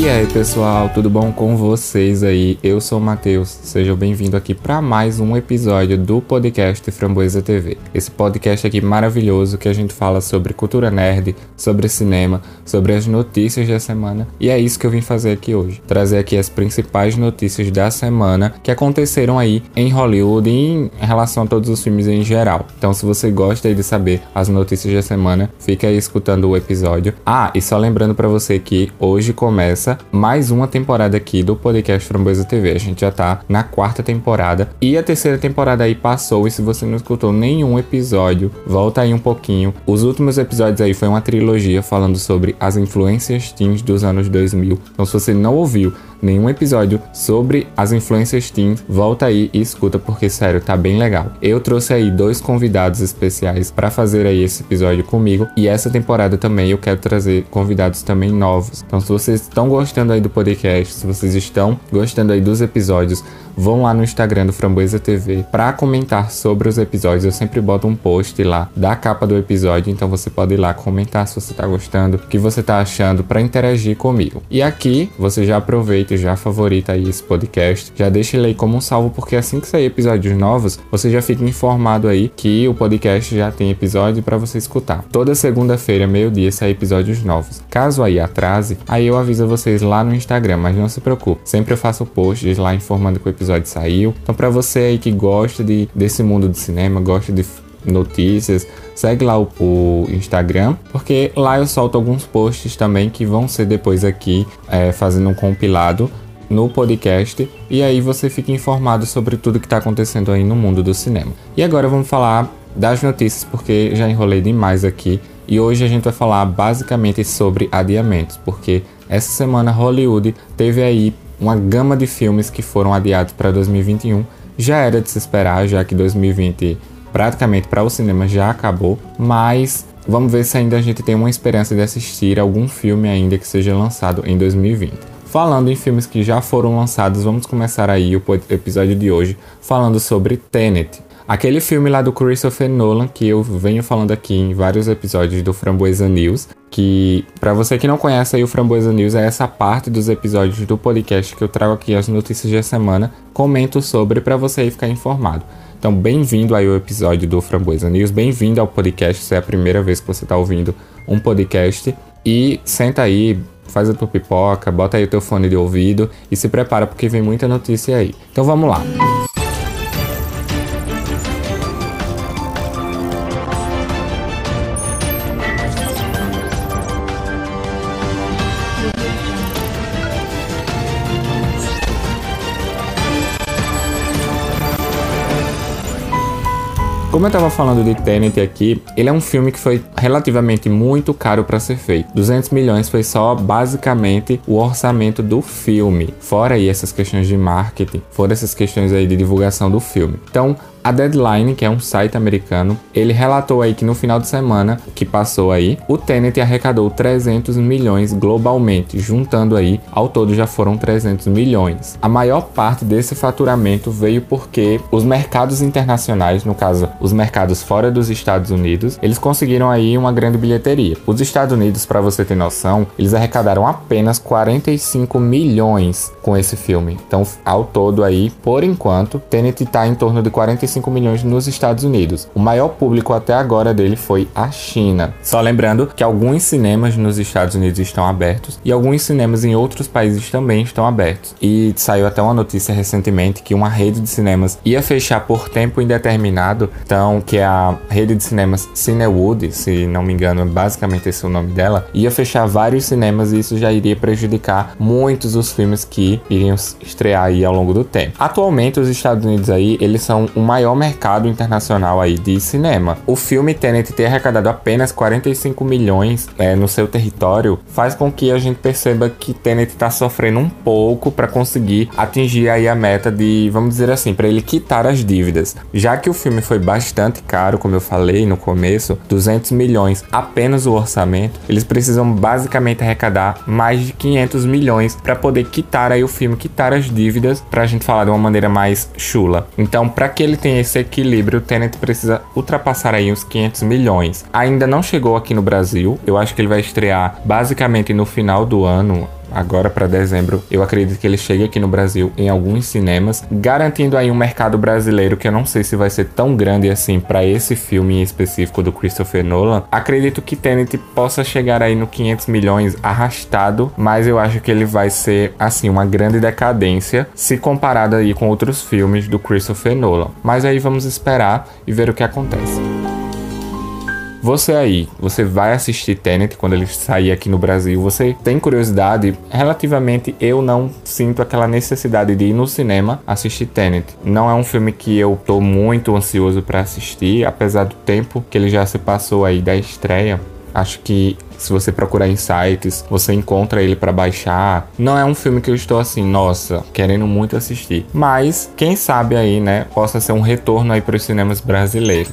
E aí pessoal, tudo bom com vocês aí? Eu sou o Matheus, sejam bem-vindos aqui para mais um episódio do podcast Framboesa TV. Esse podcast aqui maravilhoso que a gente fala sobre cultura nerd, sobre cinema, sobre as notícias da semana e é isso que eu vim fazer aqui hoje. Trazer aqui as principais notícias da semana que aconteceram aí em Hollywood e em relação a todos os filmes em geral. Então se você gosta de saber as notícias da semana, fica aí escutando o episódio. Ah, e só lembrando para você que hoje começa começa mais uma temporada aqui do podcast Framboesa TV. A gente já tá na quarta temporada e a terceira temporada aí passou. E se você não escutou nenhum episódio, volta aí um pouquinho. Os últimos episódios aí foi uma trilogia falando sobre as influências teens dos anos 2000. Então, se você não ouviu nenhum episódio sobre as influências teens, volta aí e escuta porque sério, tá bem legal. Eu trouxe aí dois convidados especiais para fazer aí esse episódio comigo e essa temporada também eu quero trazer convidados também novos. Então se vocês estão gostando aí do podcast, se vocês estão gostando aí dos episódios, vão lá no Instagram do Framboesa TV para comentar sobre os episódios. Eu sempre boto um post lá da capa do episódio, então você pode ir lá comentar se você tá gostando, o que você tá achando para interagir comigo. E aqui você já aproveita e já favorita aí esse podcast, já deixa ele aí como um salvo porque assim que sair episódios novos, você já fica informado aí que o podcast já tem episódio para você escutar. Toda segunda-feira, meio-dia, sai episódios novos. Caso aí atrase, aí eu aviso vocês lá no Instagram, mas não se preocupe, sempre eu faço posts lá informando que o episódio saiu. Então, para você aí que gosta de, desse mundo do cinema, gosta de notícias, segue lá o, o, Instagram, porque lá eu solto alguns posts também que vão ser depois aqui é, fazendo um compilado no podcast e aí você fica informado sobre tudo que está acontecendo aí no mundo do cinema. E agora vamos falar das notícias, porque já enrolei demais aqui e hoje a gente vai falar basicamente sobre adiamentos, porque essa semana Hollywood teve aí uma gama de filmes que foram adiados para 2021. Já era de se esperar, já que 2020 praticamente para o cinema já acabou, mas vamos ver se ainda a gente tem uma esperança de assistir algum filme ainda que seja lançado em 2020. Falando em filmes que já foram lançados, vamos começar aí o episódio de hoje falando sobre Tenet. Aquele filme lá do Christopher Nolan que eu venho falando aqui em vários episódios do Framboesa News, que para você que não conhece aí o Framboesa News é essa parte dos episódios do podcast que eu trago aqui as notícias da semana, comento sobre para você aí ficar informado. Então, bem-vindo aí ao episódio do Framboesa News, bem-vindo ao podcast, se é a primeira vez que você está ouvindo um podcast e senta aí, faz a tua pipoca, bota aí o teu fone de ouvido e se prepara porque vem muita notícia aí. Então, vamos lá. Como eu estava falando de Tenet aqui, ele é um filme que foi relativamente muito caro para ser feito. 200 milhões foi só basicamente o orçamento do filme. Fora aí essas questões de marketing, fora essas questões aí de divulgação do filme. Então, a Deadline, que é um site americano, ele relatou aí que no final de semana que passou aí, o Tenet arrecadou 300 milhões globalmente, juntando aí, ao todo já foram 300 milhões. A maior parte desse faturamento veio porque os mercados internacionais, no caso, os mercados fora dos Estados Unidos, eles conseguiram aí uma grande bilheteria. Os Estados Unidos, para você ter noção, eles arrecadaram apenas 45 milhões com esse filme. Então, ao todo aí, por enquanto, Tenet está em torno de 45 45 milhões nos Estados Unidos. O maior público até agora dele foi a China. Só lembrando que alguns cinemas nos Estados Unidos estão abertos e alguns cinemas em outros países também estão abertos. E saiu até uma notícia recentemente que uma rede de cinemas ia fechar por tempo indeterminado, então que é a rede de cinemas Cinewood, se não me engano, é basicamente esse o nome dela, ia fechar vários cinemas e isso já iria prejudicar muitos dos filmes que iriam estrear aí ao longo do tempo. Atualmente os Estados Unidos aí, eles são o maior maior mercado internacional aí de cinema. O filme Tenet ter arrecadado apenas 45 milhões é, no seu território faz com que a gente perceba que Tenet está sofrendo um pouco para conseguir atingir aí a meta de, vamos dizer assim, para ele quitar as dívidas. Já que o filme foi bastante caro, como eu falei no começo, 200 milhões apenas o orçamento, eles precisam basicamente arrecadar mais de 500 milhões para poder quitar aí o filme, quitar as dívidas, para a gente falar de uma maneira mais chula. Então, para que ele tenha tem esse equilíbrio, o Tenet precisa ultrapassar aí uns 500 milhões. Ainda não chegou aqui no Brasil, eu acho que ele vai estrear basicamente no final do ano, agora para dezembro. Eu acredito que ele chegue aqui no Brasil em alguns cinemas, garantindo aí um mercado brasileiro que eu não sei se vai ser tão grande assim para esse filme em específico do Christopher Nolan. Acredito que Tenet possa chegar aí no 500 milhões arrastado, mas eu acho que ele vai ser assim uma grande decadência se comparado aí com outros filmes do Christopher Nolan. Mas aí vamos esperar e ver o que acontece. Você aí, você vai assistir Tenet quando ele sair aqui no Brasil, você tem curiosidade? Relativamente, eu não sinto aquela necessidade de ir no cinema assistir Tenet. Não é um filme que eu tô muito ansioso para assistir, apesar do tempo que ele já se passou aí da estreia. Acho que se você procurar em sites, você encontra ele para baixar. Não é um filme que eu estou assim, nossa, querendo muito assistir. Mas quem sabe aí, né, possa ser um retorno aí para os cinemas brasileiros.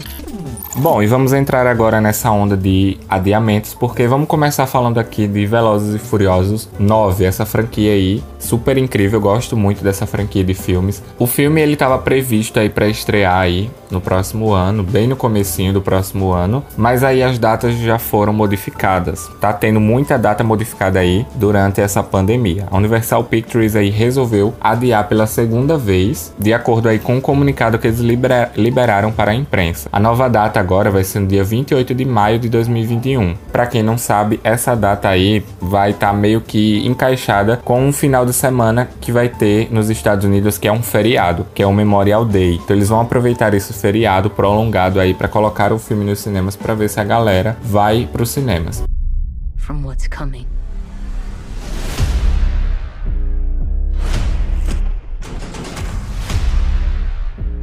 Bom, e vamos entrar agora nessa onda de adiamentos, porque vamos começar falando aqui de Velozes e Furiosos 9, essa franquia aí, super incrível, eu gosto muito dessa franquia de filmes. O filme ele estava previsto aí para estrear aí no próximo ano, bem no comecinho do próximo ano, mas aí as datas já foram modificadas. Tá tendo muita data modificada aí durante essa pandemia. A Universal Pictures aí resolveu adiar pela segunda vez, de acordo aí com o comunicado que eles liberaram para a imprensa. A nova data agora vai ser no dia 28 de maio de 2021. Para quem não sabe, essa data aí vai estar tá meio que encaixada com um final de semana que vai ter nos Estados Unidos que é um feriado, que é o Memorial Day. Então eles vão aproveitar esse feriado prolongado aí para colocar o filme nos cinemas para ver se a galera vai para os cinemas. From what's coming.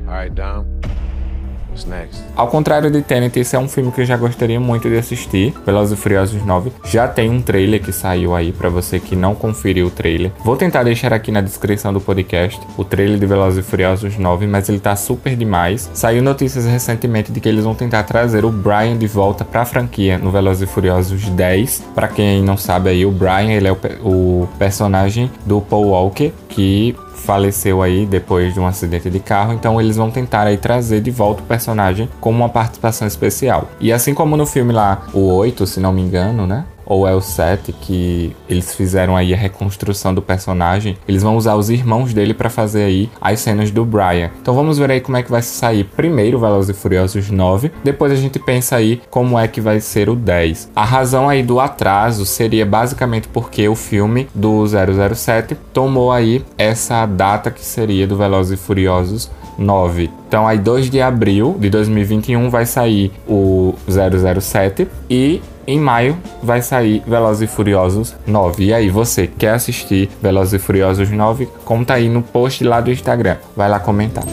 All right, Dom. Ao contrário de Tenet, esse é um filme que eu já gostaria muito de assistir. Velozes e Furiosos 9 já tem um trailer que saiu aí para você que não conferiu o trailer. Vou tentar deixar aqui na descrição do podcast o trailer de Velozes e Furiosos 9, mas ele tá super demais. Saiu notícias recentemente de que eles vão tentar trazer o Brian de volta para a franquia no Velozes e Furiosos 10. Para quem não sabe aí, o Brian, ele é o, o personagem do Paul Walker que faleceu aí depois de um acidente de carro, então eles vão tentar aí trazer de volta o personagem como uma participação especial. E assim como no filme lá, o 8, se não me engano, né? Ou é o 7 que eles fizeram aí a reconstrução do personagem, eles vão usar os irmãos dele para fazer aí as cenas do Brian. Então vamos ver aí como é que vai sair primeiro Velozes e Furiosos 9, depois a gente pensa aí como é que vai ser o 10. A razão aí do atraso seria basicamente porque o filme do 007 tomou aí essa data que seria do Velozes e Furiosos 9. Então aí 2 de abril de 2021 vai sair o 007 e em maio vai sair Velozes e Furiosos 9. E aí, você quer assistir Velozes e Furiosos 9? Conta aí no post lá do Instagram. Vai lá comentar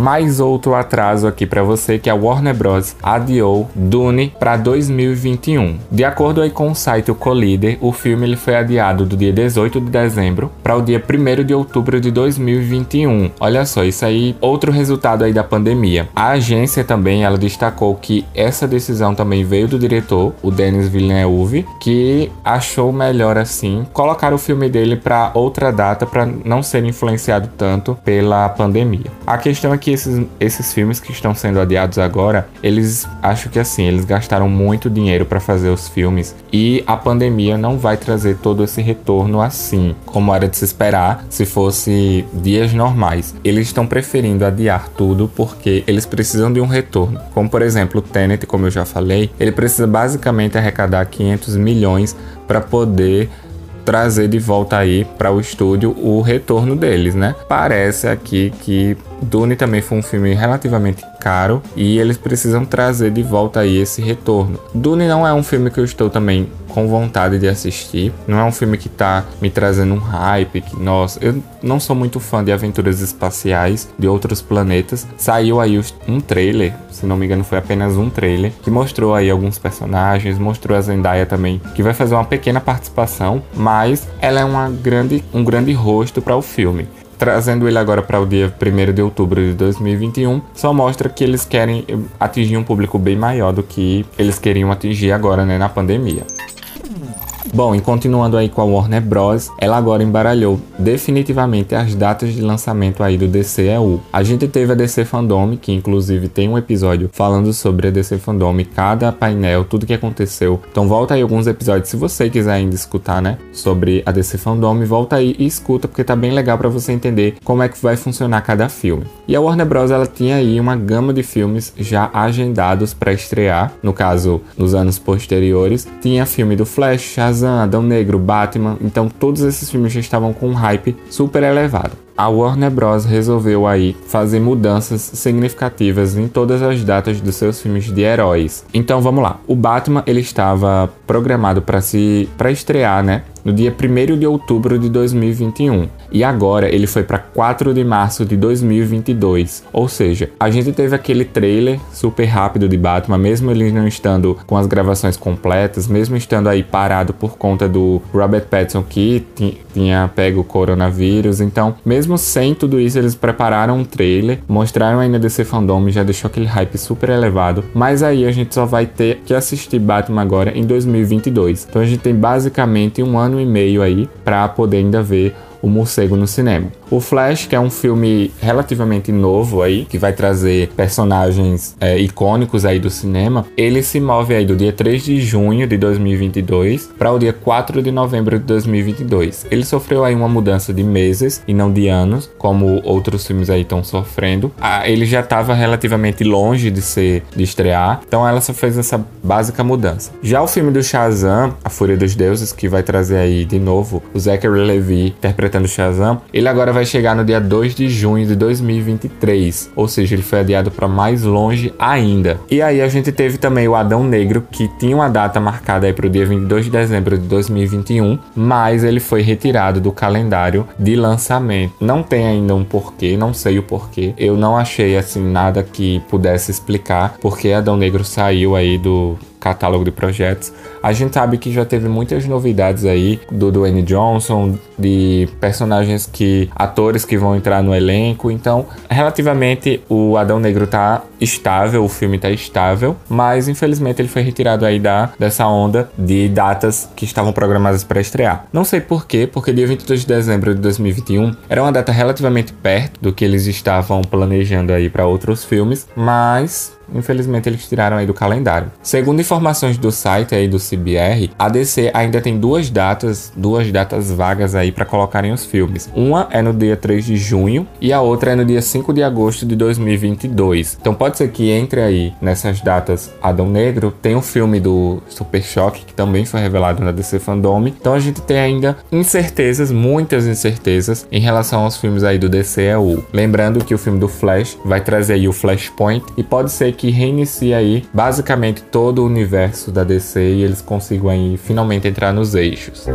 mais outro atraso aqui para você que a Warner Bros adiou Dune para 2021. De acordo aí com o site o Collider, o filme ele foi adiado do dia 18 de dezembro para o dia 1 de outubro de 2021. Olha só, isso aí outro resultado aí da pandemia. A agência também ela destacou que essa decisão também veio do diretor, o Denis Villeneuve, que achou melhor assim colocar o filme dele para outra data para não ser influenciado tanto pela pandemia. A questão é que esses, esses filmes que estão sendo adiados agora, eles acho que assim, eles gastaram muito dinheiro para fazer os filmes e a pandemia não vai trazer todo esse retorno assim, como era de se esperar se fosse dias normais. Eles estão preferindo adiar tudo porque eles precisam de um retorno. Como por exemplo, o Tenet, como eu já falei, ele precisa basicamente arrecadar 500 milhões para poder trazer de volta aí para o estúdio o retorno deles, né? Parece aqui que Dune também foi um filme relativamente caro e eles precisam trazer de volta aí esse retorno. Dune não é um filme que eu estou também com vontade de assistir. Não é um filme que tá me trazendo um hype, que eu não sou muito fã de aventuras espaciais de outros planetas. Saiu aí um trailer, se não me engano foi apenas um trailer, que mostrou aí alguns personagens, mostrou a Zendaya também, que vai fazer uma pequena participação, mas ela é uma grande, um grande rosto para o filme trazendo ele agora para o dia 1 de outubro de 2021, só mostra que eles querem atingir um público bem maior do que eles queriam atingir agora, né, na pandemia. Bom, e continuando aí com a Warner Bros, ela agora embaralhou definitivamente as datas de lançamento aí do DCEU. A gente teve a DC Fandom, que inclusive tem um episódio falando sobre a DC Fandom, cada painel, tudo que aconteceu. Então volta aí alguns episódios se você quiser ainda escutar, né, sobre a DC Fandom, volta aí e escuta porque tá bem legal para você entender como é que vai funcionar cada filme. E a Warner Bros ela tinha aí uma gama de filmes já agendados para estrear, no caso, nos anos posteriores. Tinha filme do Flash, Tarzan, Adão Negro, Batman, então todos esses filmes já estavam com um hype super elevado. A Warner Bros resolveu aí fazer mudanças significativas em todas as datas dos seus filmes de heróis. Então vamos lá. O Batman ele estava programado para se para estrear, né, no dia 1 de outubro de 2021. E agora ele foi para 4 de março de 2022. Ou seja, a gente teve aquele trailer super rápido de Batman, mesmo ele não estando com as gravações completas, mesmo estando aí parado por conta do Robert Pattinson que tinha pego o coronavírus. Então, mesmo sem tudo isso, eles prepararam um trailer, mostraram ainda DC Fandom, já deixou aquele hype super elevado. Mas aí a gente só vai ter que assistir Batman agora em 2022. Então a gente tem basicamente um ano e meio aí para poder ainda ver o morcego no cinema. O Flash, que é um filme relativamente novo aí, que vai trazer personagens é, icônicos aí do cinema, ele se move aí do dia 3 de junho de 2022 para o dia 4 de novembro de 2022. Ele sofreu aí uma mudança de meses e não de anos, como outros filmes aí estão sofrendo. Ah, ele já estava relativamente longe de ser de estrear, então ela só fez essa básica mudança. Já o filme do Shazam, A Fúria dos Deuses, que vai trazer aí de novo o Zachary Levi interpretando Shazam, ele agora vai vai chegar no dia 2 de junho de 2023, ou seja, ele foi adiado para mais longe ainda. E aí a gente teve também o Adão Negro, que tinha uma data marcada aí para o dia 22 de dezembro de 2021, mas ele foi retirado do calendário de lançamento. Não tem ainda um porquê, não sei o porquê. Eu não achei assim nada que pudesse explicar porque Adão Negro saiu aí do catálogo de projetos. A gente sabe que já teve muitas novidades aí do Dwayne Johnson, de personagens que. atores que vão entrar no elenco. Então, relativamente, o Adão Negro tá estável, o filme tá estável, mas infelizmente ele foi retirado aí da, dessa onda de datas que estavam programadas para estrear. Não sei porquê, porque dia 22 de dezembro de 2021 era uma data relativamente perto do que eles estavam planejando aí para outros filmes, mas infelizmente eles tiraram aí do calendário. Segundo informações do site aí do CBR, a DC ainda tem duas datas, duas datas vagas aí para colocarem os filmes. Uma é no dia 3 de junho e a outra é no dia 5 de agosto de 2022. Então pode ser que entre aí nessas datas Adão Negro, tem um filme do Super Choque que também foi revelado na DC Fandom. Então a gente tem ainda incertezas, muitas incertezas em relação aos filmes aí do DCEU. Lembrando que o filme do Flash vai trazer aí o Flashpoint e pode ser que que reinicia aí basicamente todo o universo da DC e eles consigam aí finalmente entrar nos eixos.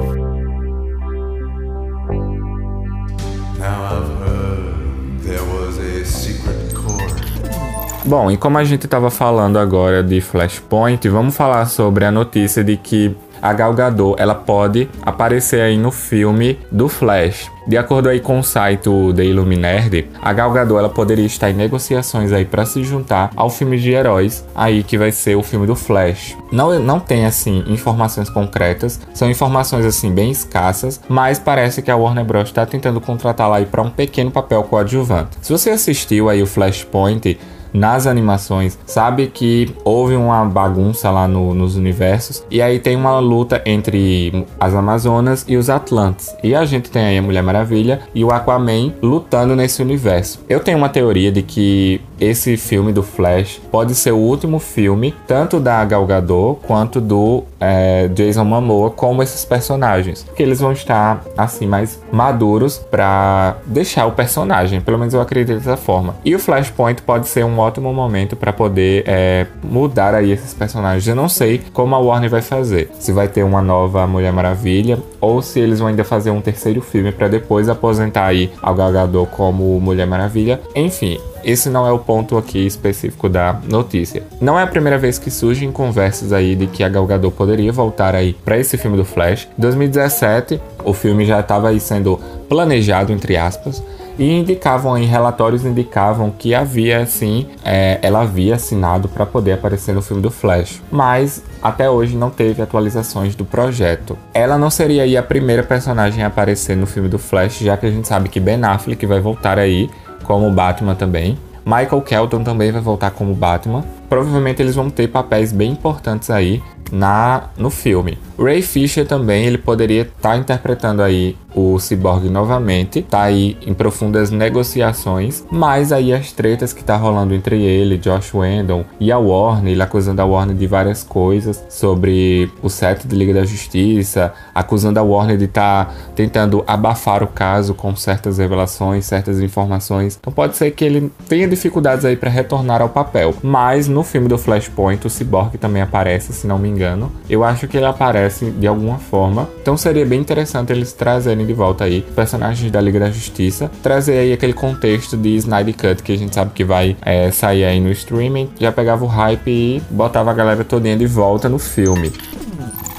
Bom, e como a gente estava falando agora de Flashpoint, vamos falar sobre a notícia de que a Gal Gadot, ela pode aparecer aí no filme do Flash. De acordo aí com o site The Illuminerd, a Gal Gadot ela poderia estar em negociações aí para se juntar ao filme de heróis aí que vai ser o filme do Flash. Não, não tem assim informações concretas, são informações assim bem escassas, mas parece que a Warner Bros está tentando contratá-la aí para um pequeno papel coadjuvante. Se você assistiu aí o Flashpoint, nas animações, sabe que houve uma bagunça lá no, nos universos e aí tem uma luta entre as Amazonas e os Atlantes. E a gente tem aí a Mulher Maravilha e o Aquaman lutando nesse universo. Eu tenho uma teoria de que esse filme do Flash pode ser o último filme tanto da Gal Gadot quanto do é, Jason Momoa como esses personagens, que eles vão estar assim mais maduros para deixar o personagem, pelo menos eu acredito dessa forma. E o Flashpoint pode ser um ótimo momento para poder é, mudar aí esses personagens. Eu não sei como a Warner vai fazer, se vai ter uma nova Mulher Maravilha ou se eles vão ainda fazer um terceiro filme para depois aposentar aí a Gal Gadot como Mulher Maravilha. Enfim, esse não é o ponto aqui específico da notícia. Não é a primeira vez que surgem conversas aí de que a Gal Gadot poderia voltar aí para esse filme do Flash. Em 2017, o filme já estava aí sendo planejado entre aspas e indicavam em relatórios indicavam que havia sim, é, ela havia assinado para poder aparecer no filme do Flash, mas até hoje não teve atualizações do projeto. Ela não seria aí a primeira personagem a aparecer no filme do Flash, já que a gente sabe que Ben Affleck vai voltar aí como Batman também. Michael Kelton também vai voltar como Batman. Provavelmente eles vão ter papéis bem importantes aí na no filme. Ray Fisher também, ele poderia estar tá interpretando aí o Cyborg novamente, tá aí em profundas negociações, mas aí as tretas que tá rolando entre ele, Josh Whedon e a Warner, ele acusando a Warner de várias coisas sobre o set de Liga da Justiça, acusando a Warner de estar tá tentando abafar o caso com certas revelações, certas informações. Então pode ser que ele tenha dificuldades aí para retornar ao papel, mas no filme do Flashpoint o Cyborg também aparece, se não me engano. Eu acho que ele aparece de alguma forma. Então seria bem interessante eles trazerem de volta aí personagens da Liga da Justiça, trazer aí aquele contexto de Snyder Cut que a gente sabe que vai é, sair aí no streaming, já pegava o hype e botava a galera todinha de volta no filme.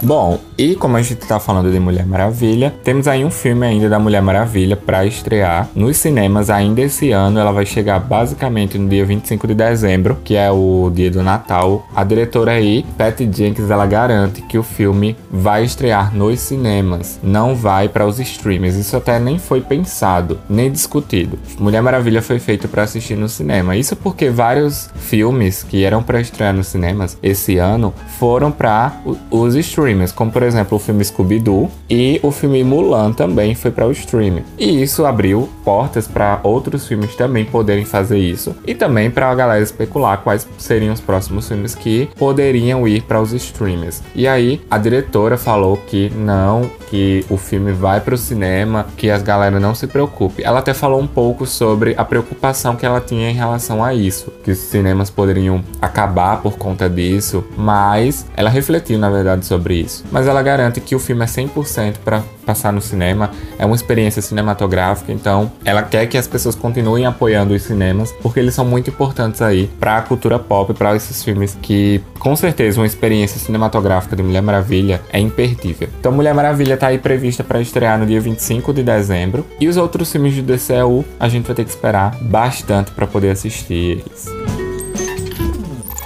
Bom, e como a gente tá falando de Mulher Maravilha, temos aí um filme ainda da Mulher Maravilha para estrear nos cinemas ainda esse ano. Ela vai chegar basicamente no dia 25 de dezembro, que é o dia do Natal. A diretora aí, Patty Jenkins, ela garante que o filme vai estrear nos cinemas, não vai para os streamers. Isso até nem foi pensado, nem discutido. Mulher Maravilha foi feito para assistir no cinema. Isso porque vários filmes que eram para estrear nos cinemas esse ano foram para os streamers streamers, como por exemplo o filme Scooby-Doo e o filme Mulan também foi para o streaming. E isso abriu portas para outros filmes também poderem fazer isso e também para a galera especular quais seriam os próximos filmes que poderiam ir para os streamers. E aí a diretora falou que não, que o filme vai para o cinema, que as galera não se preocupe. Ela até falou um pouco sobre a preocupação que ela tinha em relação a isso, que os cinemas poderiam acabar por conta disso, mas ela refletiu na verdade sobre isso. Mas ela garante que o filme é 100% para passar no cinema, é uma experiência cinematográfica, então ela quer que as pessoas continuem apoiando os cinemas, porque eles são muito importantes aí para a cultura pop, para esses filmes que, com certeza, uma experiência cinematográfica de Mulher Maravilha é imperdível. Então, Mulher Maravilha está aí prevista para estrear no dia 25 de dezembro, e os outros filmes do DCU a gente vai ter que esperar bastante para poder assistir eles.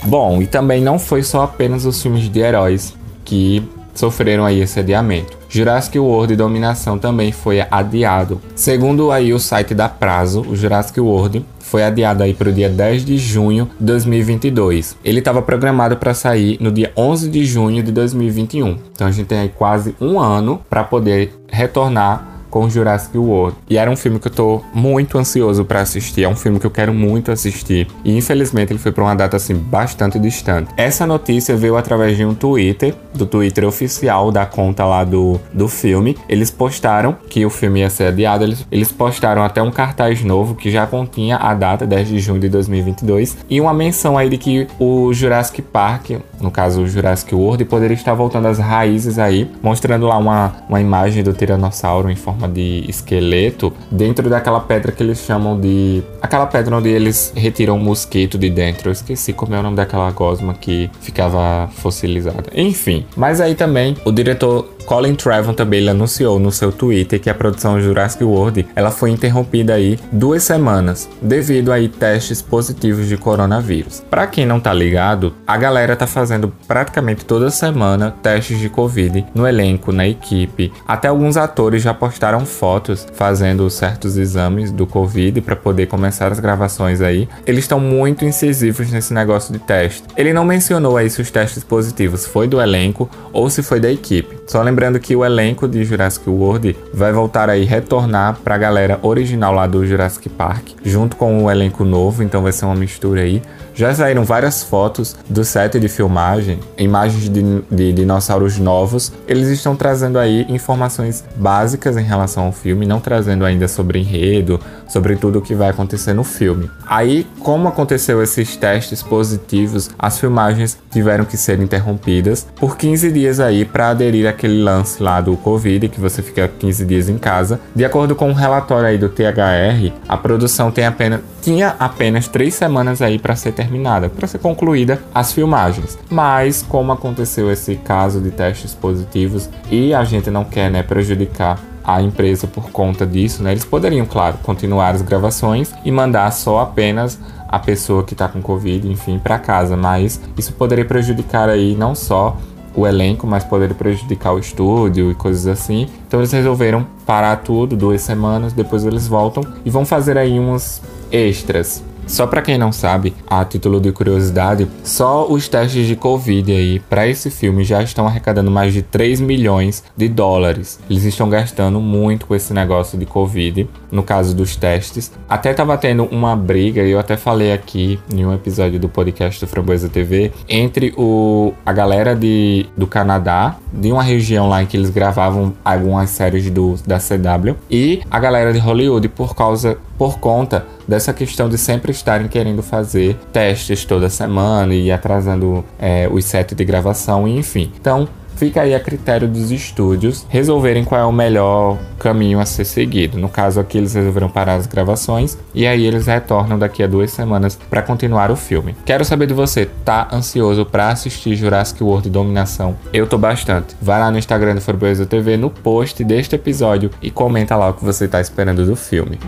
Bom, e também não foi só apenas os filmes de heróis que sofreram aí esse adiamento. Jurassic World Dominação também foi adiado. Segundo aí o site da Prazo, o Jurassic World foi adiado aí para o dia 10 de junho de 2022. Ele estava programado para sair no dia 11 de junho de 2021. Então a gente tem aí quase um ano para poder retornar com Jurassic World. E era um filme que eu tô muito ansioso para assistir, é um filme que eu quero muito assistir. E infelizmente ele foi para uma data assim bastante distante. Essa notícia veio através de um Twitter, do Twitter oficial da conta lá do, do filme. Eles postaram que o filme ia ser adiado, eles, eles postaram até um cartaz novo que já continha a data 10 de junho de 2022 e uma menção aí de que o Jurassic Park, no caso o Jurassic World, poderia estar voltando às raízes aí, mostrando lá uma, uma imagem do tiranossauro em forma forma de esqueleto dentro daquela pedra que eles chamam de. Aquela pedra onde eles retiram o mosquito de dentro. Eu esqueci como é o nome daquela gosma que ficava fossilizada. Enfim, mas aí também o diretor Colin Trevon também anunciou no seu Twitter que a produção Jurassic World ela foi interrompida aí duas semanas devido aí testes positivos de coronavírus. Para quem não tá ligado, a galera tá fazendo praticamente toda semana testes de Covid no elenco, na equipe. Até alguns atores já postaram fotos fazendo certos exames do Covid para poder começar as gravações aí. Eles estão muito incisivos nesse negócio de teste. Ele não mencionou aí se os testes positivos foi do elenco ou se foi da equipe. Só lembrando que o elenco de Jurassic World vai voltar aí, retornar pra galera original lá do Jurassic Park, junto com o elenco novo, então vai ser uma mistura aí. Já saíram várias fotos do set de filmagem, imagens de, de dinossauros novos. Eles estão trazendo aí informações básicas em relação ao filme, não trazendo ainda sobre enredo, sobre tudo o que vai acontecer no filme. Aí, como aconteceu esses testes positivos, as filmagens tiveram que ser interrompidas por 15 dias aí para aderir àquele lance lá do Covid, que você fica 15 dias em casa. De acordo com um relatório aí do THR, a produção tem apenas, tinha apenas 3 semanas aí para ser terminada, para ser concluída as filmagens. Mas, como aconteceu esse caso de testes positivos e a gente não quer né, prejudicar a empresa por conta disso, né? Eles poderiam, claro, continuar as gravações e mandar só apenas a pessoa que está com Covid, enfim, para casa, mas isso poderia prejudicar aí não só o elenco, mas poderia prejudicar o estúdio e coisas assim. Então eles resolveram parar tudo duas semanas, depois eles voltam e vão fazer aí umas extras só para quem não sabe, a título de curiosidade, só os testes de Covid aí para esse filme já estão arrecadando mais de 3 milhões de dólares. Eles estão gastando muito com esse negócio de Covid, no caso dos testes. Até tava tendo uma briga, e eu até falei aqui em um episódio do podcast do Framboesa TV, entre o, a galera de, do Canadá, de uma região lá em que eles gravavam algumas séries do, da CW, e a galera de Hollywood por causa por conta dessa questão de sempre estarem querendo fazer testes toda semana e atrasando é, os sets de gravação, enfim. Então, fica aí a critério dos estúdios resolverem qual é o melhor caminho a ser seguido. No caso aqui, eles resolveram parar as gravações e aí eles retornam daqui a duas semanas para continuar o filme. Quero saber de você, tá ansioso para assistir Jurassic World Dominação? Eu tô bastante. Vai lá no Instagram do Forboesa TV no post deste episódio e comenta lá o que você tá esperando do filme.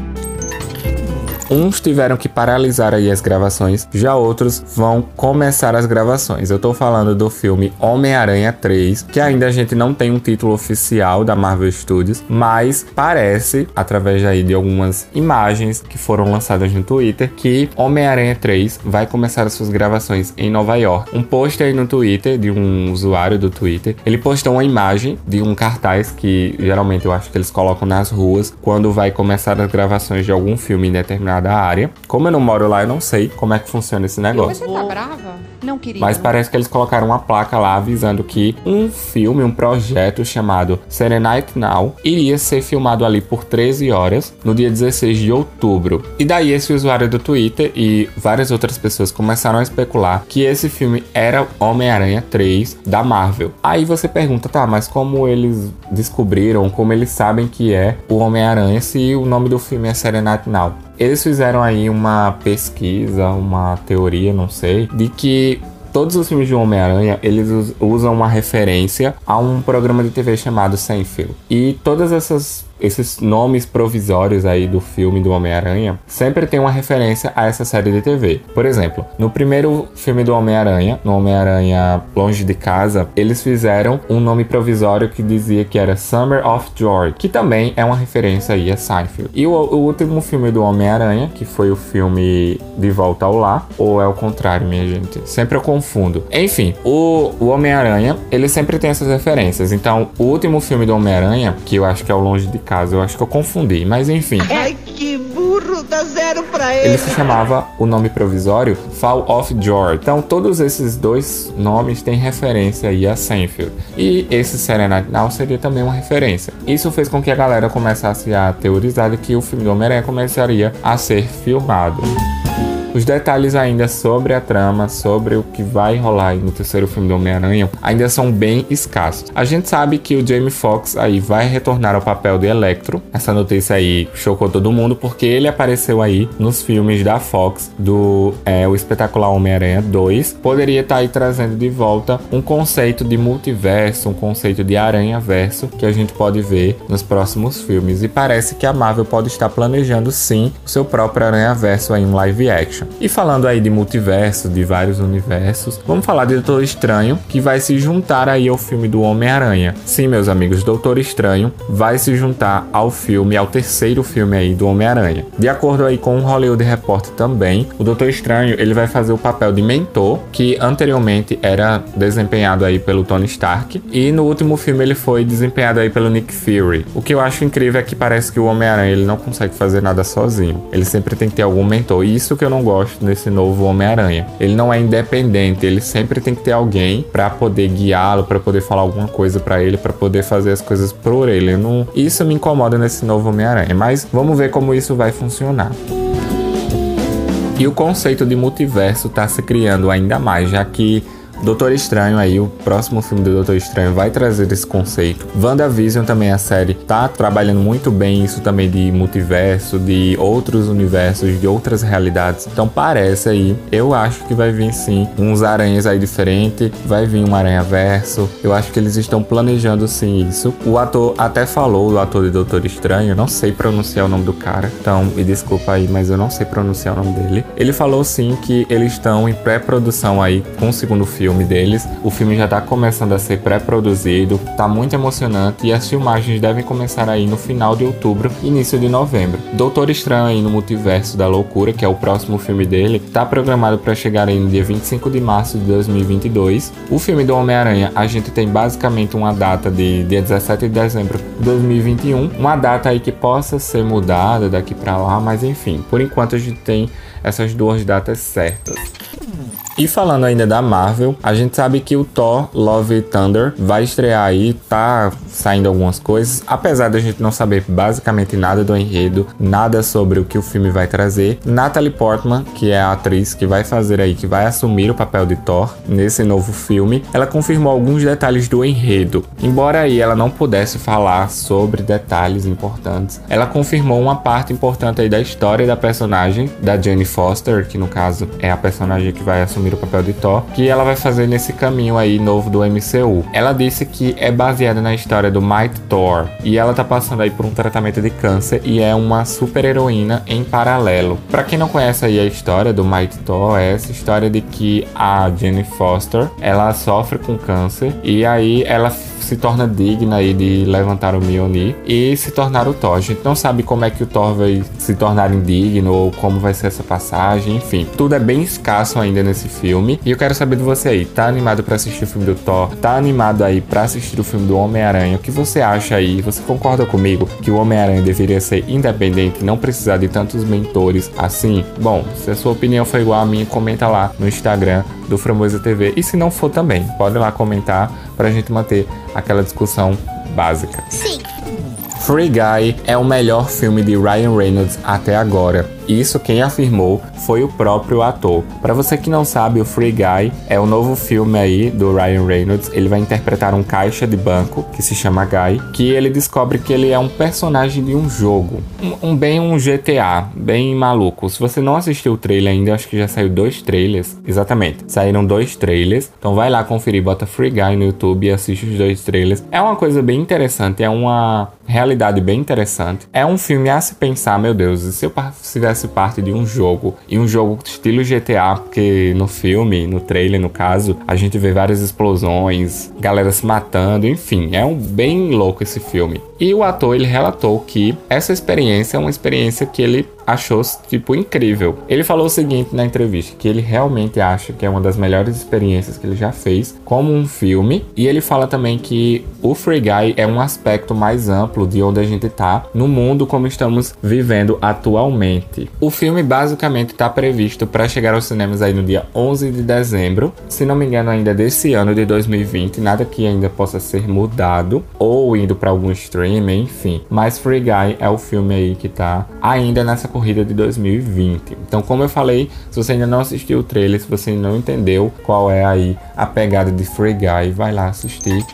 Uns tiveram que paralisar aí as gravações, já outros vão começar as gravações. Eu tô falando do filme Homem-Aranha 3, que ainda a gente não tem um título oficial da Marvel Studios, mas parece, através aí de algumas imagens que foram lançadas no Twitter, que Homem-Aranha 3 vai começar as suas gravações em Nova York. Um post aí no Twitter de um usuário do Twitter, ele postou uma imagem de um cartaz que geralmente eu acho que eles colocam nas ruas quando vai começar as gravações de algum filme em determinado da área. Como eu não moro lá, eu não sei como é que funciona esse negócio. Você tá brava? Não queria. Mas parece que eles colocaram uma placa lá avisando que um filme, um projeto chamado Serenite Now iria ser filmado ali por 13 horas no dia 16 de outubro. E daí esse usuário do Twitter e várias outras pessoas começaram a especular que esse filme era Homem-Aranha 3 da Marvel. Aí você pergunta, tá, mas como eles descobriram, como eles sabem que é o Homem-Aranha se o nome do filme é Serenite Now? Eles fizeram aí uma pesquisa, uma teoria, não sei, de que todos os filmes de Homem-Aranha, eles usam uma referência a um programa de TV chamado Seinfeld. E todas essas esses nomes provisórios aí do filme do Homem-Aranha sempre tem uma referência a essa série de TV. Por exemplo, no primeiro filme do Homem-Aranha, no Homem-Aranha Longe de Casa, eles fizeram um nome provisório que dizia que era Summer of Joy, que também é uma referência aí a Seinfeld. E o, o último filme do Homem-Aranha, que foi o filme De Volta ao Lar, ou é o contrário, minha gente? Sempre eu confundo. Enfim, o, o Homem-Aranha, ele sempre tem essas referências. Então, o último filme do Homem-Aranha, que eu acho que é o Longe de Casa, caso. Eu acho que eu confundi, mas enfim. Ai, que burro, dá zero pra ele. Ele se chamava o nome provisório Fall of George. Então, todos esses dois nomes têm referência aí a Seinfeld. E esse Serenade Now seria também uma referência. Isso fez com que a galera começasse a teorizar que o filme do Homem-Aranha começaria a ser filmado. Os detalhes ainda sobre a trama, sobre o que vai rolar no terceiro filme do Homem-Aranha, ainda são bem escassos. A gente sabe que o Jamie Foxx aí vai retornar ao papel de Electro. Essa notícia aí chocou todo mundo porque ele apareceu aí nos filmes da Fox do é, O Espetacular Homem-Aranha 2. Poderia estar tá aí trazendo de volta um conceito de multiverso, um conceito de aranha-verso que a gente pode ver nos próximos filmes. E parece que a Marvel pode estar planejando sim o seu próprio aranha-verso em live action. E falando aí de multiverso, de vários universos, vamos falar de Doutor Estranho, que vai se juntar aí ao filme do Homem-Aranha. Sim, meus amigos, Doutor Estranho vai se juntar ao filme, ao terceiro filme aí do Homem-Aranha. De acordo aí com o Hollywood Report também, o Doutor Estranho, ele vai fazer o papel de mentor, que anteriormente era desempenhado aí pelo Tony Stark, e no último filme ele foi desempenhado aí pelo Nick Fury. O que eu acho incrível é que parece que o Homem-Aranha ele não consegue fazer nada sozinho. Ele sempre tem que ter algum mentor. E isso que eu não gosto gosto nesse novo Homem-Aranha. Ele não é independente, ele sempre tem que ter alguém para poder guiá-lo, para poder falar alguma coisa para ele, para poder fazer as coisas por ele. Não... Isso me incomoda nesse novo Homem-Aranha, mas vamos ver como isso vai funcionar. E o conceito de multiverso está se criando ainda mais, já que Doutor Estranho aí, o próximo filme do Doutor Estranho vai trazer esse conceito. WandaVision também a série tá trabalhando muito bem isso também de multiverso, de outros universos, de outras realidades. Então parece aí, eu acho que vai vir sim uns aranhas aí diferente, vai vir um aranha verso. Eu acho que eles estão planejando sim isso. O ator até falou, o ator de Doutor Estranho, não sei pronunciar o nome do cara, então me desculpa aí, mas eu não sei pronunciar o nome dele. Ele falou sim que eles estão em pré-produção aí com o segundo filme deles. O filme já tá começando a ser pré-produzido, tá muito emocionante e as filmagens devem começar aí no final de outubro, início de novembro. Doutor Estranho aí no Multiverso da Loucura, que é o próximo filme dele, tá programado para chegar aí no dia 25 de março de 2022. O filme do Homem-Aranha, a gente tem basicamente uma data de dia 17 de dezembro de 2021, uma data aí que possa ser mudada daqui para lá, mas enfim, por enquanto a gente tem essas duas datas certas. E falando ainda da Marvel, a gente sabe que o Thor Love Thunder vai estrear aí, tá saindo algumas coisas, apesar da gente não saber basicamente nada do enredo, nada sobre o que o filme vai trazer. Natalie Portman, que é a atriz que vai fazer aí, que vai assumir o papel de Thor nesse novo filme, ela confirmou alguns detalhes do enredo. Embora aí ela não pudesse falar sobre detalhes importantes, ela confirmou uma parte importante aí da história da personagem, da Jane Foster, que no caso é a personagem que vai assumir o papel de Thor, que ela vai fazer nesse caminho aí novo do MCU. Ela disse que é baseada na história do Might Thor e ela tá passando aí por um tratamento de câncer e é uma super heroína em paralelo. Para quem não conhece aí a história do Might Thor, é essa história de que a Jenny Foster, ela sofre com câncer e aí ela se torna digna aí de levantar o Mjolnir e se tornar o Thor. A gente não sabe como é que o Thor vai se tornar indigno ou como vai ser essa passagem, enfim. Tudo é bem escasso ainda nesse filme. E eu quero saber de você aí, tá animado para assistir o filme do Thor? Tá animado aí para assistir o filme do Homem-Aranha? O que você acha aí? Você concorda comigo que o Homem-Aranha deveria ser independente, não precisar de tantos mentores assim? Bom, se a sua opinião foi igual a minha, comenta lá no Instagram do Framboesa TV. E se não for também, pode lá comentar pra gente manter aquela discussão básica. Sim. Free Guy é o melhor filme de Ryan Reynolds até agora. Isso quem afirmou foi o próprio ator. Para você que não sabe, o Free Guy é o novo filme aí do Ryan Reynolds. Ele vai interpretar um caixa de banco que se chama Guy, que ele descobre que ele é um personagem de um jogo, um, um bem um GTA, bem maluco. Se você não assistiu o trailer ainda, acho que já saiu dois trailers. Exatamente, saíram dois trailers. Então vai lá conferir, bota Free Guy no YouTube e assiste os dois trailers. É uma coisa bem interessante, é uma realidade bem interessante. É um filme a se pensar, meu Deus, se eu fizesse fizesse parte de um jogo. E um jogo estilo GTA, porque no filme, no trailer no caso, a gente vê várias explosões, galera se matando, enfim, é um bem louco esse filme. E o ator ele relatou que essa experiência é uma experiência que ele achou tipo incrível. Ele falou o seguinte na entrevista, que ele realmente acha que é uma das melhores experiências que ele já fez como um filme, e ele fala também que o Free Guy é um aspecto mais amplo de onde a gente tá no mundo como estamos vivendo atualmente. O filme basicamente está previsto para chegar aos cinemas aí no dia 11 de dezembro, se não me engano ainda desse ano de 2020, nada que ainda possa ser mudado ou indo para algum enfim. Mas Free Guy é o filme aí que tá ainda nessa corrida de 2020. Então, como eu falei, se você ainda não assistiu o trailer, se você não entendeu qual é aí a pegada de Free Guy, vai lá assistir.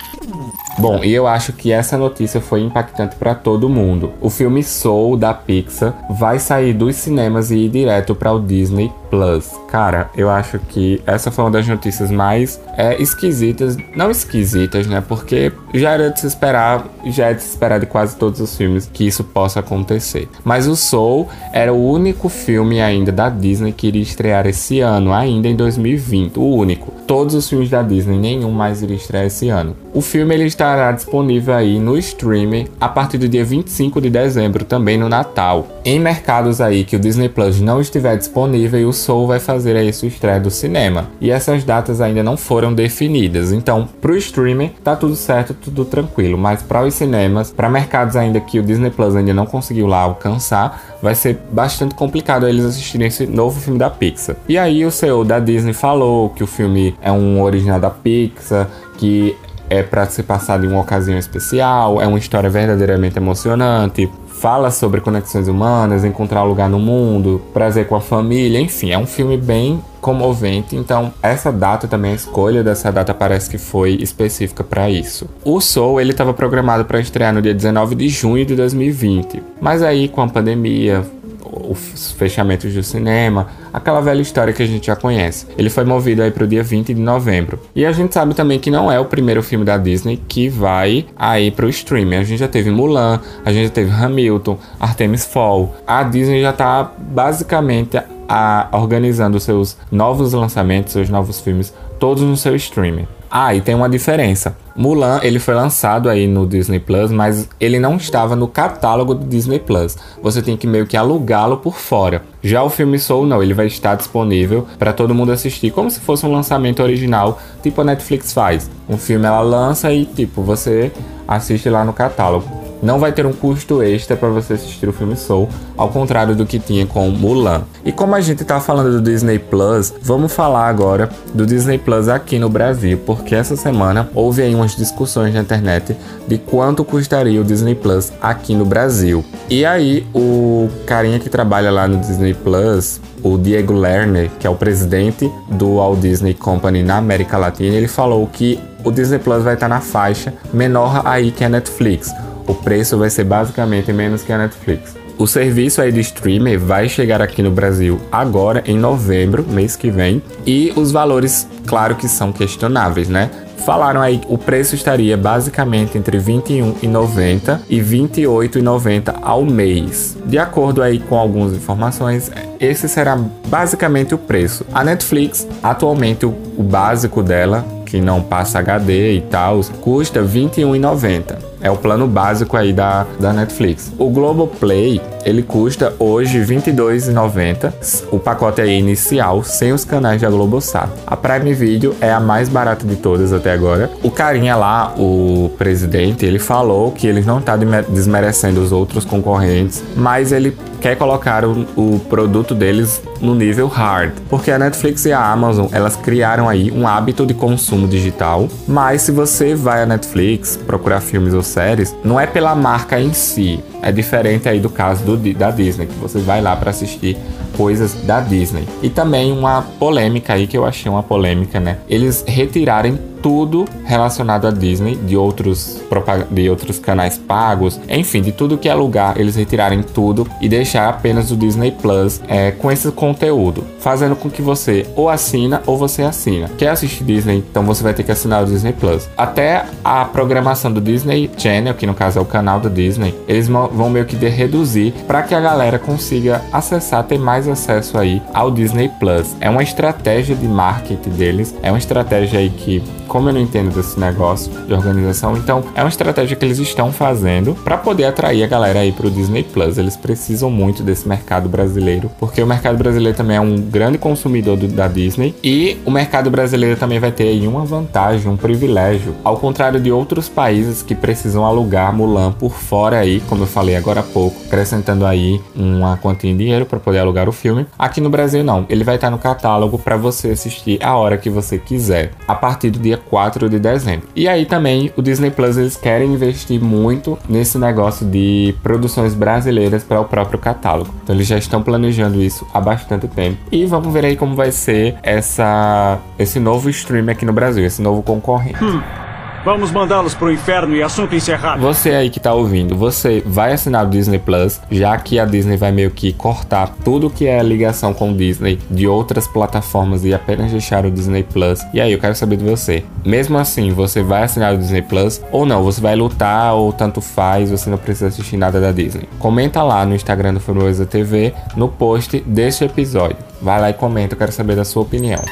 Bom, e eu acho que essa notícia foi impactante para todo mundo. O filme Soul da Pixar vai sair dos cinemas e ir direto para o Disney Plus. Cara, eu acho que essa foi uma das notícias mais é, esquisitas, não esquisitas, né? Porque já era de se esperar, já é de se esperar de quase todos os filmes que isso possa acontecer. Mas o Soul era o único filme ainda da Disney que iria estrear esse ano, ainda em 2020, o único. Todos os filmes da Disney, nenhum mais iria estrear esse ano. O filme ele estará disponível aí no streaming a partir do dia 25 de dezembro, também no Natal. Em mercados aí que o Disney Plus não estiver disponível, o Soul vai fazer aí sua estreia do cinema. E essas datas ainda não foram definidas. Então, pro streaming tá tudo certo, tudo tranquilo, mas para os cinemas, para mercados ainda que o Disney Plus ainda não conseguiu lá alcançar, vai ser bastante complicado eles assistirem esse novo filme da Pixar. E aí o CEO da Disney falou que o filme é um original da Pixar, que é para ser passado em uma ocasião especial, é uma história verdadeiramente emocionante, fala sobre conexões humanas, encontrar lugar no mundo, prazer com a família, enfim, é um filme bem comovente. Então, essa data também, a escolha dessa data parece que foi específica para isso. O Soul, ele estava programado para estrear no dia 19 de junho de 2020, mas aí com a pandemia, os fechamentos do cinema, aquela velha história que a gente já conhece. Ele foi movido aí para o dia 20 de novembro. E a gente sabe também que não é o primeiro filme da Disney que vai aí para o streaming. A gente já teve Mulan, a gente já teve Hamilton, Artemis Fall. A Disney já está basicamente a, organizando seus novos lançamentos, seus novos filmes, todos no seu streaming. Ah, e tem uma diferença. Mulan, ele foi lançado aí no Disney Plus, mas ele não estava no catálogo do Disney Plus. Você tem que meio que alugá-lo por fora. Já o filme Soul não, ele vai estar disponível para todo mundo assistir, como se fosse um lançamento original, tipo a Netflix faz. Um filme ela lança e tipo você assiste lá no catálogo não vai ter um custo extra para você assistir o filme Soul, ao contrário do que tinha com Mulan. E como a gente tá falando do Disney Plus, vamos falar agora do Disney Plus aqui no Brasil, porque essa semana houve aí umas discussões na internet de quanto custaria o Disney Plus aqui no Brasil. E aí o carinha que trabalha lá no Disney Plus, o Diego Lerner, que é o presidente do Walt Disney Company na América Latina, ele falou que o Disney Plus vai estar na faixa menor aí que a Netflix o preço vai ser basicamente menos que a Netflix. O serviço aí de streaming vai chegar aqui no Brasil agora em novembro, mês que vem, e os valores, claro que são questionáveis, né? Falaram aí que o preço estaria basicamente entre R$ 21,90 e R$ 28,90 ao mês. De acordo aí com algumas informações, esse será basicamente o preço. A Netflix, atualmente o, básico dela, que não passa HD e tal, custa R$ 21,90 é o plano básico aí da, da Netflix. O Globoplay, ele custa hoje R$ 22,90. O pacote aí inicial, sem os canais da Globosat. A Prime Video é a mais barata de todas até agora. O carinha lá, o presidente, ele falou que ele não está desmerecendo os outros concorrentes, mas ele quer colocar o, o, produto deles no nível hard, porque a Netflix e a Amazon elas criaram aí um hábito de consumo digital, mas se você vai à Netflix procurar filmes ou séries, não é pela marca em si, é diferente aí do caso do, da Disney, que você vai lá para assistir coisas da Disney. E também uma polêmica aí que eu achei uma polêmica, né? Eles retirarem tudo relacionado à Disney, de outros, de outros canais pagos, enfim, de tudo que é lugar, eles retirarem tudo e deixar apenas o Disney Plus é, com esse conteúdo, fazendo com que você ou assina ou você assina. Quer assistir Disney? Então você vai ter que assinar o Disney Plus. Até a programação do Disney Channel, que no caso é o canal da Disney, eles vão meio que reduzir para que a galera consiga acessar, ter mais acesso aí ao Disney Plus. É uma estratégia de marketing deles, é uma estratégia aí que como eu não entendo desse negócio de organização, então é uma estratégia que eles estão fazendo para poder atrair a galera aí pro Disney Plus. Eles precisam muito desse mercado brasileiro, porque o mercado brasileiro também é um grande consumidor do, da Disney e o mercado brasileiro também vai ter aí uma vantagem, um privilégio, ao contrário de outros países que precisam alugar Mulan por fora aí, como eu falei agora há pouco, acrescentando aí uma quantia de dinheiro para poder alugar o filme. Aqui no Brasil não, ele vai estar no catálogo para você assistir a hora que você quiser, a partir do dia 4 de dezembro. E aí também o Disney Plus eles querem investir muito nesse negócio de produções brasileiras para o próprio catálogo. Então eles já estão planejando isso há bastante tempo. E vamos ver aí como vai ser essa esse novo stream aqui no Brasil, esse novo concorrente. Hum. Vamos mandá-los pro inferno e assunto encerrado. Você aí que tá ouvindo, você vai assinar o Disney Plus, já que a Disney vai meio que cortar tudo que é ligação com o Disney de outras plataformas e apenas deixar o Disney Plus. E aí, eu quero saber de você. Mesmo assim, você vai assinar o Disney Plus ou não? Você vai lutar ou tanto faz, você não precisa assistir nada da Disney. Comenta lá no Instagram do Furiosa TV, no post deste episódio. Vai lá e comenta, eu quero saber da sua opinião.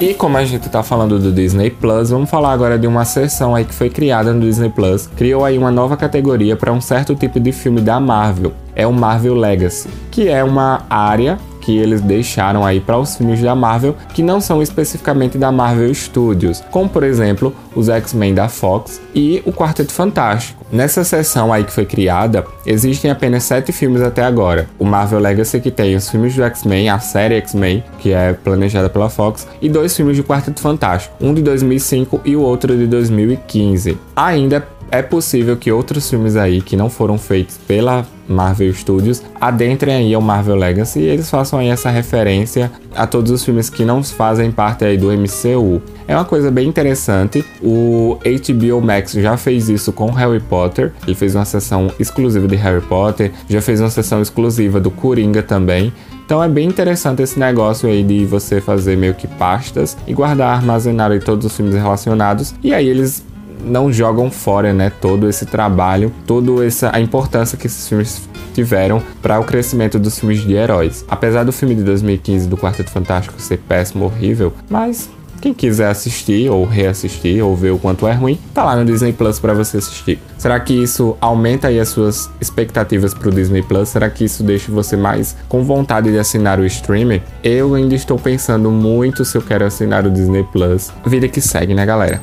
E como a gente tá falando do Disney Plus, vamos falar agora de uma seção aí que foi criada no Disney Plus. Criou aí uma nova categoria para um certo tipo de filme da Marvel. É o Marvel Legacy, que é uma área que eles deixaram aí para os filmes da Marvel que não são especificamente da Marvel Studios, como por exemplo os X-Men da Fox e o Quarteto Fantástico. Nessa seção aí que foi criada, existem apenas sete filmes até agora. O Marvel Legacy que tem os filmes do X-Men, a série X-Men, que é planejada pela Fox, e dois filmes de Quarteto Fantástico, um de 2005 e o outro de 2015. Ainda é possível que outros filmes aí que não foram feitos pela Marvel Studios adentrem aí ao Marvel Legacy e eles façam aí essa referência a todos os filmes que não fazem parte aí do MCU. É uma coisa bem interessante. O HBO Max já fez isso com Harry Potter. Ele fez uma sessão exclusiva de Harry Potter, já fez uma sessão exclusiva do Coringa também. Então é bem interessante esse negócio aí de você fazer meio que pastas e guardar, armazenar aí todos os filmes relacionados. E aí eles não jogam fora, né, todo esse trabalho, toda essa a importância que esses filmes tiveram para o crescimento dos filmes de heróis. Apesar do filme de 2015 do Quarteto Fantástico ser péssimo, horrível, mas quem quiser assistir ou reassistir ou ver o quanto é ruim, tá lá no Disney Plus para você assistir. Será que isso aumenta aí as suas expectativas pro Disney Plus? Será que isso deixa você mais com vontade de assinar o streaming? Eu ainda estou pensando muito se eu quero assinar o Disney Plus. Vida que segue, né, galera?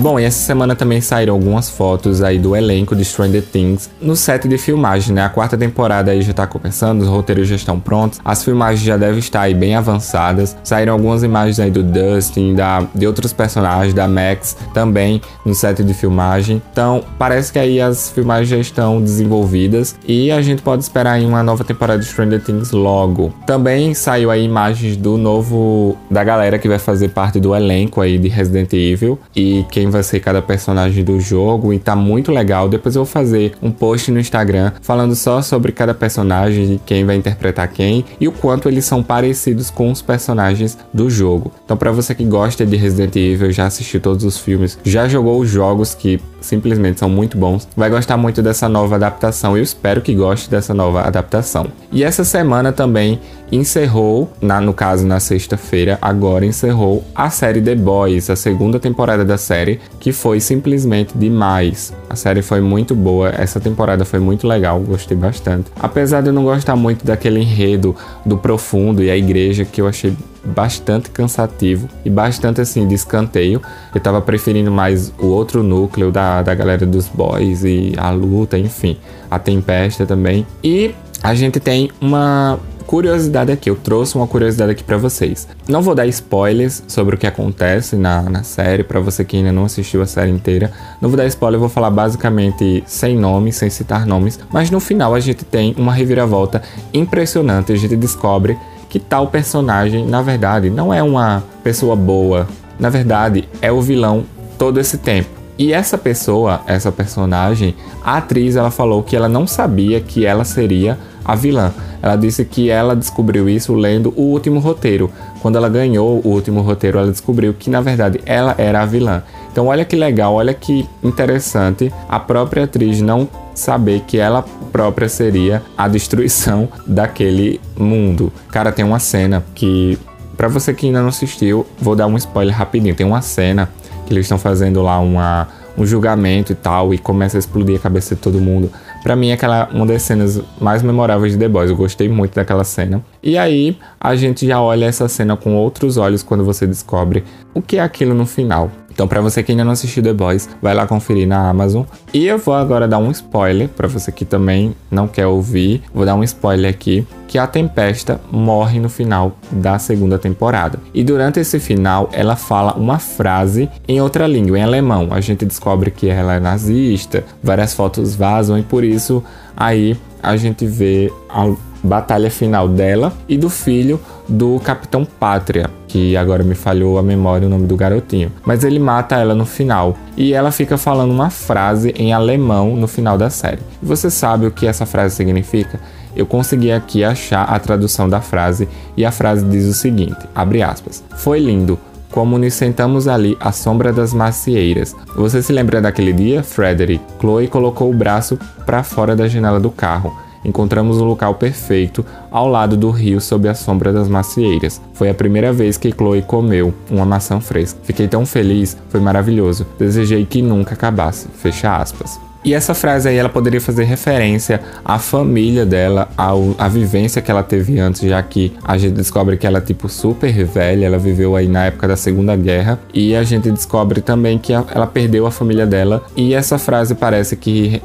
Bom, e essa semana também saíram algumas fotos aí do elenco de Stranger Things no set de filmagem, né? A quarta temporada aí já tá começando, os roteiros já estão prontos, as filmagens já devem estar aí bem avançadas. Saíram algumas imagens aí do Dustin, da, de outros personagens, da Max também no set de filmagem. Então, parece que aí as filmagens já estão desenvolvidas e a gente pode esperar aí uma nova temporada de Stranger Things logo. Também saiu aí imagens do novo da galera que vai fazer parte do elenco aí de Resident Evil e quem vai ser cada personagem do jogo e tá muito legal. Depois eu vou fazer um post no Instagram falando só sobre cada personagem quem vai interpretar quem e o quanto eles são parecidos com os personagens do jogo. Então, para você que gosta de Resident Evil, já assistiu todos os filmes, já jogou os jogos que simplesmente são muito bons, vai gostar muito dessa nova adaptação. Eu espero que goste dessa nova adaptação. E essa semana também encerrou, na, no caso na sexta-feira, agora encerrou a série The Boys, a segunda temporada da série, que foi simplesmente demais. A série foi muito boa, essa temporada foi muito legal, gostei bastante. Apesar de eu não gostar muito daquele enredo do profundo e a igreja que eu achei bastante cansativo e bastante assim de escanteio. Eu tava preferindo mais o outro núcleo da, da galera dos boys e a luta, enfim, a tempesta também. E a gente tem uma curiosidade aqui, eu trouxe uma curiosidade aqui para vocês. Não vou dar spoilers sobre o que acontece na, na série, para você que ainda não assistiu a série inteira. Não vou dar spoiler, eu vou falar basicamente sem nomes, sem citar nomes, mas no final a gente tem uma reviravolta impressionante. A gente descobre que tal personagem, na verdade, não é uma pessoa boa. Na verdade, é o vilão todo esse tempo. E essa pessoa, essa personagem, a atriz, ela falou que ela não sabia que ela seria a vilã. Ela disse que ela descobriu isso lendo o último roteiro. Quando ela ganhou o último roteiro, ela descobriu que na verdade ela era a vilã. Então, olha que legal, olha que interessante a própria atriz não saber que ela própria seria a destruição daquele mundo. Cara, tem uma cena que, para você que ainda não assistiu, vou dar um spoiler rapidinho. Tem uma cena que eles estão fazendo lá uma, um julgamento e tal, e começa a explodir a cabeça de todo mundo. Para mim, é aquela uma das cenas mais memoráveis de The Boys. Eu gostei muito daquela cena. E aí, a gente já olha essa cena com outros olhos quando você descobre o que é aquilo no final. Então, para você que ainda não assistiu The Boys, vai lá conferir na Amazon. E eu vou agora dar um spoiler para você que também não quer ouvir. Vou dar um spoiler aqui que a Tempesta morre no final da segunda temporada. E durante esse final, ela fala uma frase em outra língua, em alemão. A gente descobre que ela é nazista, várias fotos vazam e por isso aí a gente vê a batalha final dela e do filho do Capitão Pátria, que agora me falhou a memória o nome do garotinho. Mas ele mata ela no final e ela fica falando uma frase em alemão no final da série. Você sabe o que essa frase significa? Eu consegui aqui achar a tradução da frase e a frase diz o seguinte: abre aspas. Foi lindo, como nos sentamos ali à sombra das macieiras. Você se lembra daquele dia, Frederick? Chloe colocou o braço para fora da janela do carro. Encontramos um local perfeito ao lado do rio sob a sombra das macieiras. Foi a primeira vez que Chloe comeu uma maçã fresca. Fiquei tão feliz, foi maravilhoso. Desejei que nunca acabasse. Fecha aspas. E essa frase aí ela poderia fazer referência à família dela, ao, à vivência que ela teve antes, já que a gente descobre que ela é tipo super velha, ela viveu aí na época da Segunda Guerra, e a gente descobre também que ela perdeu a família dela, e essa frase parece que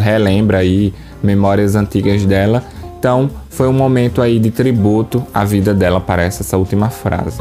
relembra aí memórias antigas dela. Então, foi um momento aí de tributo à vida dela, parece essa última frase.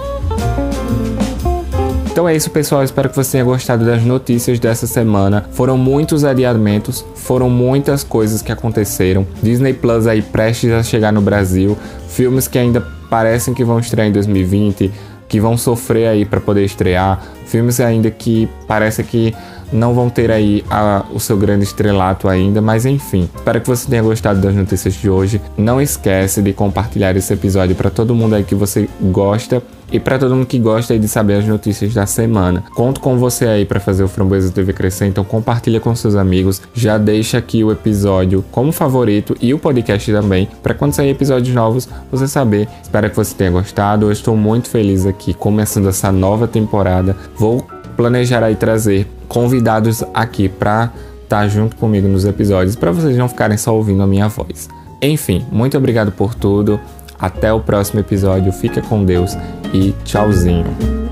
Então é isso, pessoal. Espero que você tenha gostado das notícias dessa semana. Foram muitos adiamentos, foram muitas coisas que aconteceram. Disney Plus aí prestes a chegar no Brasil, filmes que ainda parecem que vão estrear em 2020, que vão sofrer aí para poder estrear, filmes ainda que parece que não vão ter aí a, o seu grande estrelato ainda, mas enfim. Espero que você tenha gostado das notícias de hoje. Não esquece de compartilhar esse episódio para todo mundo aí que você gosta e para todo mundo que gosta de saber as notícias da semana. Conto com você aí para fazer o Framboesa TV crescer, então compartilha com seus amigos, já deixa aqui o episódio como favorito e o podcast também, para quando sair episódios novos você saber. Espero que você tenha gostado. Eu estou muito feliz aqui começando essa nova temporada. Vou planejar aí trazer convidados aqui para estar tá junto comigo nos episódios, para vocês não ficarem só ouvindo a minha voz. Enfim, muito obrigado por tudo. Até o próximo episódio. Fica com Deus e tchauzinho.